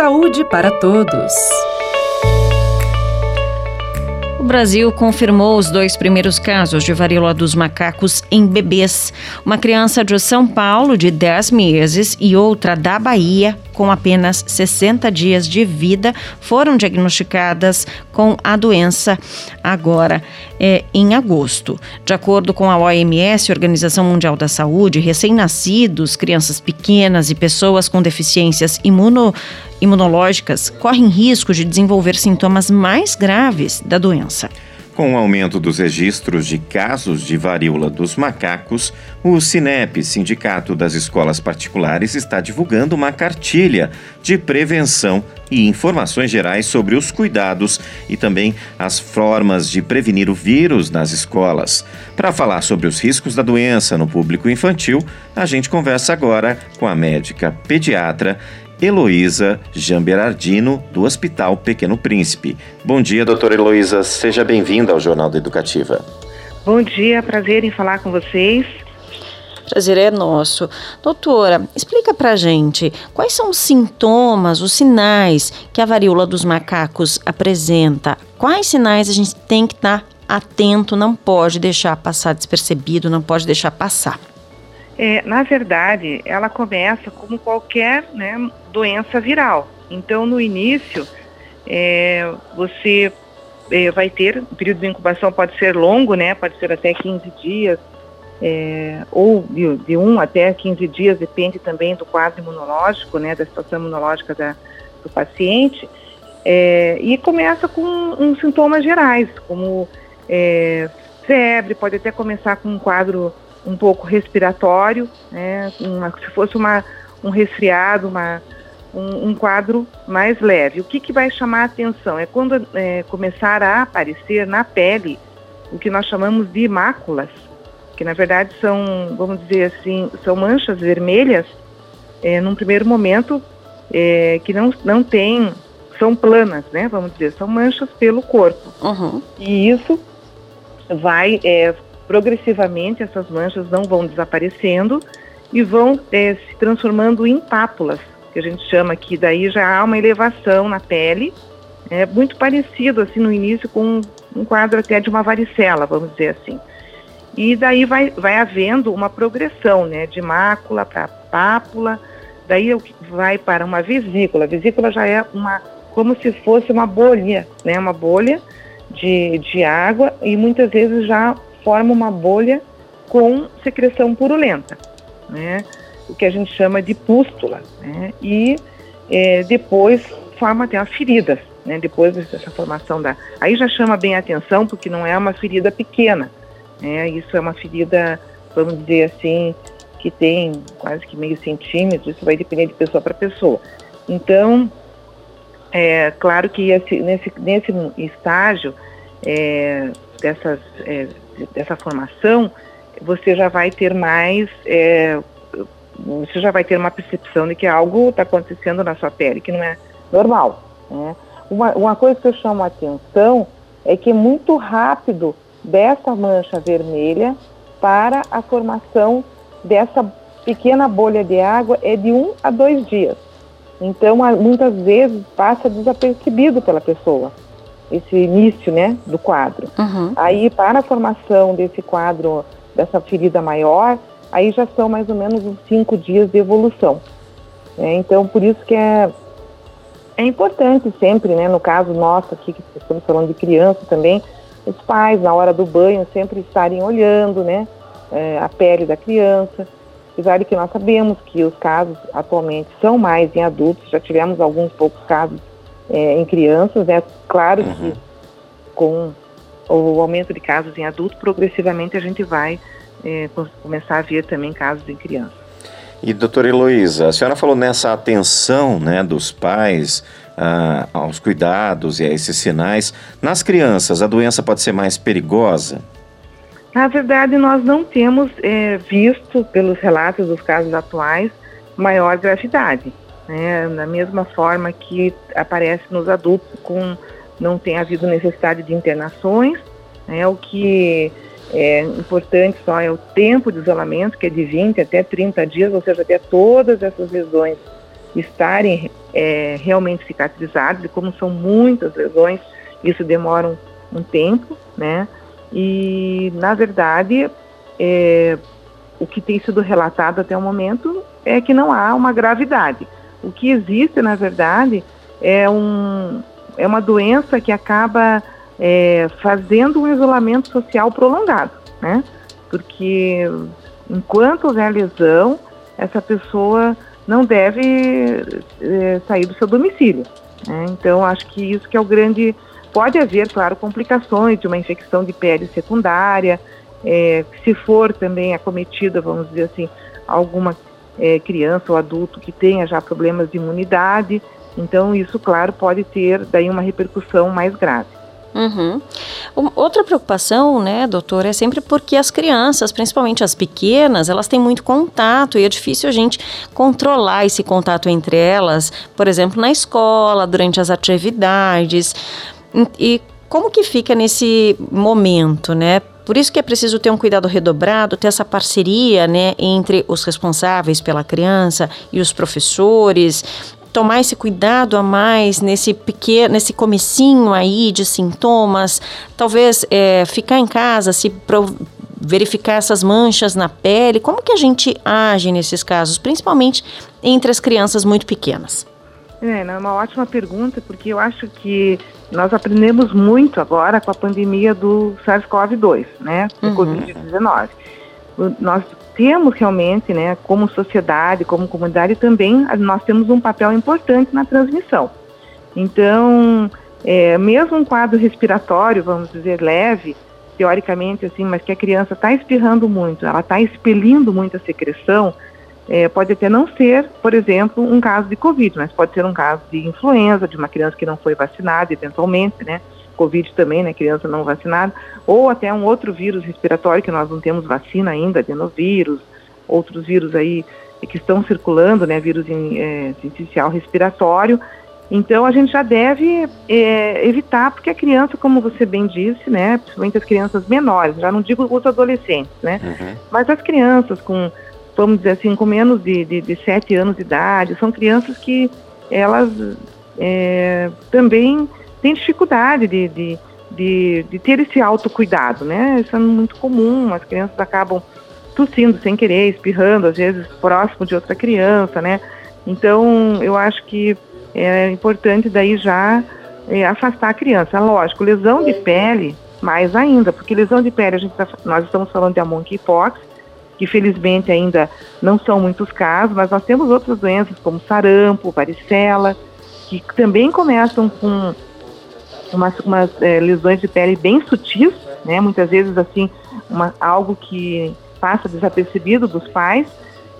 Saúde para todos. O Brasil confirmou os dois primeiros casos de varíola dos macacos em bebês. Uma criança de São Paulo, de 10 meses, e outra da Bahia, com apenas 60 dias de vida, foram diagnosticadas com a doença agora é, em agosto. De acordo com a OMS, Organização Mundial da Saúde, recém-nascidos, crianças pequenas e pessoas com deficiências imuno imunológicas correm risco de desenvolver sintomas mais graves da doença. Com o aumento dos registros de casos de varíola dos macacos, o Sinep, Sindicato das Escolas Particulares, está divulgando uma cartilha de prevenção e informações gerais sobre os cuidados e também as formas de prevenir o vírus nas escolas. Para falar sobre os riscos da doença no público infantil, a gente conversa agora com a médica pediatra Heloísa Jamberardino, do Hospital Pequeno Príncipe. Bom dia, doutora Heloísa. Seja bem-vinda ao Jornal da Educativa. Bom dia, prazer em falar com vocês. Prazer é nosso. Doutora, explica pra gente quais são os sintomas, os sinais que a varíola dos macacos apresenta. Quais sinais a gente tem que estar atento, não pode deixar passar despercebido, não pode deixar passar. É, na verdade, ela começa como qualquer né, doença viral. Então, no início, é, você é, vai ter, o período de incubação pode ser longo, né? Pode ser até 15 dias, é, ou de, de 1 até 15 dias, depende também do quadro imunológico, né? Da situação imunológica da, do paciente. É, e começa com uns sintomas gerais, como é, febre, pode até começar com um quadro um pouco respiratório, né, uma, se fosse uma, um resfriado, uma, um, um, quadro mais leve. O que, que vai chamar a atenção é quando é, começar a aparecer na pele o que nós chamamos de máculas, que na verdade são, vamos dizer assim, são manchas vermelhas, é, num primeiro momento, é, que não, não tem, são planas, né, vamos dizer, são manchas pelo corpo. Uhum. E isso vai é, progressivamente essas manchas não vão desaparecendo e vão é, se transformando em pápulas, que a gente chama aqui. Daí já há uma elevação na pele, é muito parecido assim no início com um quadro até de uma varicela, vamos dizer assim. E daí vai, vai havendo uma progressão, né, de mácula para pápula, daí vai para uma vesícula. A vesícula já é uma como se fosse uma bolha, né, uma bolha de, de água e muitas vezes já forma uma bolha com secreção purulenta, né? o que a gente chama de pústula, né? e é, depois forma até as feridas, né? depois dessa formação da... Aí já chama bem a atenção, porque não é uma ferida pequena, né? isso é uma ferida, vamos dizer assim, que tem quase que meio centímetro, isso vai depender de pessoa para pessoa. Então, é claro que esse, nesse, nesse estágio é, dessas é, dessa formação, você já vai ter mais, é, você já vai ter uma percepção de que algo está acontecendo na sua pele que não é normal. Né? Uma, uma coisa que eu chamo a atenção é que é muito rápido dessa mancha vermelha para a formação dessa pequena bolha de água é de um a dois dias. Então, muitas vezes passa desapercebido pela pessoa esse início, né, do quadro. Uhum. Aí, para a formação desse quadro, dessa ferida maior, aí já são mais ou menos uns cinco dias de evolução. É, então, por isso que é, é importante sempre, né, no caso nosso aqui, que estamos falando de criança também, os pais, na hora do banho, sempre estarem olhando, né, é, a pele da criança, apesar de que nós sabemos que os casos atualmente são mais em adultos, já tivemos alguns poucos casos é, em crianças, é claro uhum. que com o aumento de casos em adulto, progressivamente a gente vai é, começar a ver também casos em crianças. E doutora Heloísa, a senhora falou nessa atenção né, dos pais ah, aos cuidados e a esses sinais. Nas crianças, a doença pode ser mais perigosa? Na verdade, nós não temos é, visto, pelos relatos dos casos atuais, maior gravidade né, da mesma forma que aparece nos adultos, com não tem havido necessidade de internações, né, o que é importante só é o tempo de isolamento, que é de 20 até 30 dias, ou seja, até todas essas lesões estarem é, realmente cicatrizadas, e como são muitas lesões, isso demora um, um tempo, né? E, na verdade, é, o que tem sido relatado até o momento é que não há uma gravidade. O que existe, na verdade, é, um, é uma doença que acaba é, fazendo um isolamento social prolongado, né? Porque enquanto houver lesão, essa pessoa não deve é, sair do seu domicílio. Né? Então, acho que isso que é o grande... Pode haver, claro, complicações de uma infecção de pele secundária, é, se for também acometida, vamos dizer assim, alguma é, criança ou adulto que tenha já problemas de imunidade, então isso, claro, pode ter daí uma repercussão mais grave. Uhum. Outra preocupação, né, doutor, é sempre porque as crianças, principalmente as pequenas, elas têm muito contato e é difícil a gente controlar esse contato entre elas, por exemplo, na escola, durante as atividades. E como que fica nesse momento, né? Por isso que é preciso ter um cuidado redobrado, ter essa parceria, né, entre os responsáveis pela criança e os professores, tomar esse cuidado a mais nesse pequeno, nesse comecinho aí de sintomas, talvez é, ficar em casa, se verificar essas manchas na pele, como que a gente age nesses casos, principalmente entre as crianças muito pequenas? É, é uma ótima pergunta, porque eu acho que nós aprendemos muito agora com a pandemia do SARS-CoV-2, né, do uhum. Covid-19. Nós temos realmente, né, como sociedade, como comunidade também, nós temos um papel importante na transmissão. Então, é, mesmo um quadro respiratório, vamos dizer, leve, teoricamente assim, mas que a criança está espirrando muito, ela está expelindo muita secreção, é, pode até não ser, por exemplo, um caso de Covid, mas pode ser um caso de influenza, de uma criança que não foi vacinada, eventualmente, né? Covid também, né, criança não vacinada, ou até um outro vírus respiratório que nós não temos vacina ainda, adenovírus, outros vírus aí que estão circulando, né, vírus é, essencial respiratório. Então a gente já deve é, evitar, porque a criança, como você bem disse, né, principalmente as crianças menores, já não digo os adolescentes, né, uhum. mas as crianças com, vamos dizer assim, com menos de, de, de 7 anos de idade, são crianças que elas é, também tem dificuldade de, de, de, de ter esse autocuidado, né? Isso é muito comum, as crianças acabam tossindo sem querer, espirrando, às vezes próximo de outra criança, né? Então, eu acho que é importante daí já é, afastar a criança. Lógico, lesão de pele, mais ainda, porque lesão de pele, a gente tá, nós estamos falando de monkeypox, que felizmente ainda não são muitos casos, mas nós temos outras doenças como sarampo, varicela, que também começam com umas, umas é, lesões de pele bem sutis, né? Muitas vezes assim, uma, algo que passa desapercebido dos pais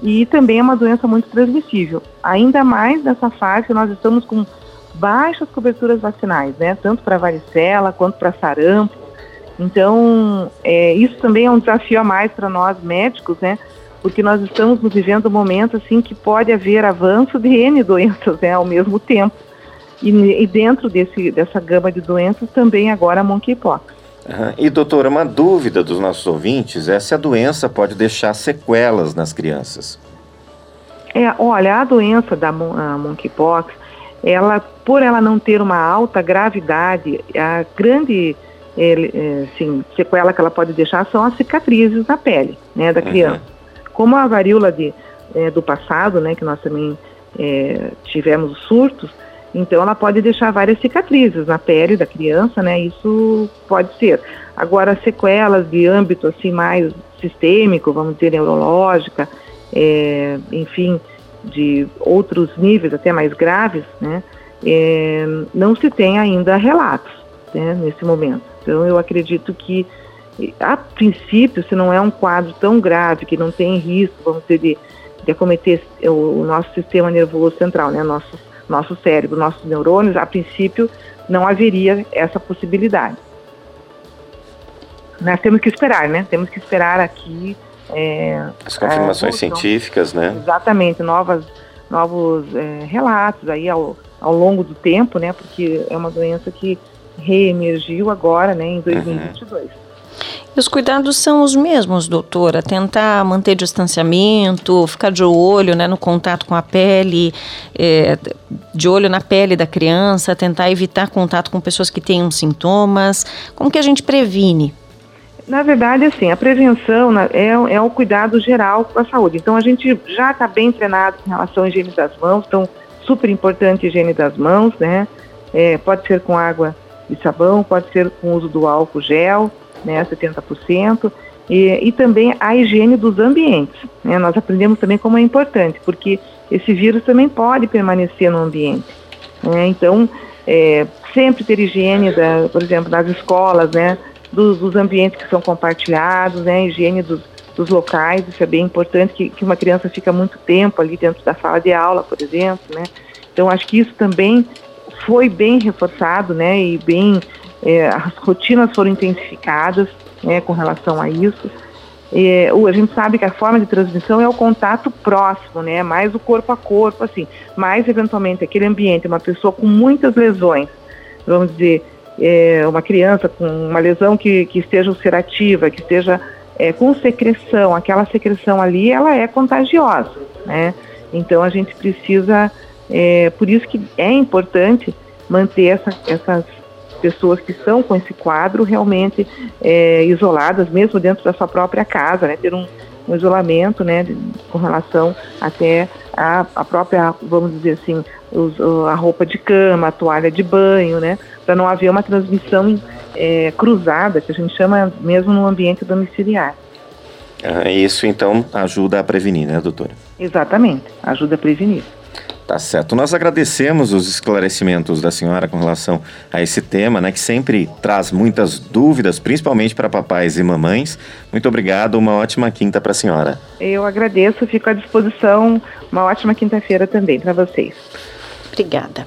e também é uma doença muito transmissível. Ainda mais nessa fase nós estamos com baixas coberturas vacinais, né? Tanto para varicela quanto para sarampo. Então, é, isso também é um desafio a mais para nós médicos, né? Porque nós estamos vivendo um momento assim que pode haver avanço de N doenças né, ao mesmo tempo. E, e dentro desse, dessa gama de doenças também agora a monkeypox. Uhum. E doutora, uma dúvida dos nossos ouvintes é se a doença pode deixar sequelas nas crianças. É, olha, a doença da a monkeypox, ela, por ela não ter uma alta gravidade, a grande é, é, assim, sequela que ela pode deixar são as cicatrizes na pele, né, da criança. Uhum. Como a varíola de, é, do passado, né, que nós também é, tivemos surtos, então, ela pode deixar várias cicatrizes na pele da criança, né? Isso pode ser. Agora, sequelas de âmbito assim mais sistêmico, vamos dizer, neurológica, é, enfim, de outros níveis até mais graves, né? É, não se tem ainda relatos né, nesse momento. Então, eu acredito que, a princípio, se não é um quadro tão grave, que não tem risco, vamos dizer, de, de acometer o, o nosso sistema nervoso central, né? Nossos nosso cérebro, nossos neurônios, a princípio não haveria essa possibilidade. Nós temos que esperar, né? Temos que esperar aqui. É, As confirmações científicas, né? Exatamente, novas, novos é, relatos aí ao, ao longo do tempo, né? Porque é uma doença que reemergiu agora, né, em 2022. Uhum. os cuidados são os mesmos, doutora? Tentar manter distanciamento, ficar de olho né, no contato com a pele, é, de olho na pele da criança, tentar evitar contato com pessoas que tenham sintomas. Como que a gente previne? Na verdade, assim, a prevenção né, é, é o cuidado geral com a saúde. Então, a gente já está bem treinado em relação à higiene das mãos, então, super importante a higiene das mãos, né? É, pode ser com água e sabão, pode ser com o uso do álcool gel, né, 70%, e, e também a higiene dos ambientes. Né? Nós aprendemos também como é importante, porque esse vírus também pode permanecer no ambiente. Né? Então, é, sempre ter higiene, da, por exemplo, das escolas, né, dos, dos, ambientes que são compartilhados, né, higiene dos, dos locais, isso é bem importante, que, que, uma criança fica muito tempo ali dentro da sala de aula, por exemplo, né. Então, acho que isso também foi bem reforçado, né, e bem, é, as rotinas foram intensificadas, né, com relação a isso. É, a gente sabe que a forma de transmissão é o contato próximo, né, mais o corpo a corpo, assim, mais eventualmente aquele ambiente, uma pessoa com muitas lesões, vamos dizer, é, uma criança com uma lesão que, que esteja ulcerativa, que esteja é, com secreção, aquela secreção ali, ela é contagiosa, né? Então a gente precisa é, por isso que é importante manter essa, essas pessoas que estão com esse quadro realmente é, isoladas, mesmo dentro da sua própria casa, né? Ter um, um isolamento, né? Com relação até a, a própria, vamos dizer assim, os, a roupa de cama, a toalha de banho, né? Para não haver uma transmissão é, cruzada, que a gente chama mesmo no ambiente domiciliar. Ah, isso então ajuda a prevenir, né, doutora? Exatamente, ajuda a prevenir. Tá certo. Nós agradecemos os esclarecimentos da senhora com relação a esse tema, né, que sempre traz muitas dúvidas, principalmente para papais e mamães. Muito obrigado, uma ótima quinta para a senhora. Eu agradeço, fico à disposição. Uma ótima quinta-feira também para vocês. Obrigada.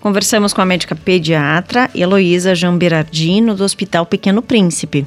Conversamos com a médica pediatra Heloísa Jambirardino, do Hospital Pequeno Príncipe.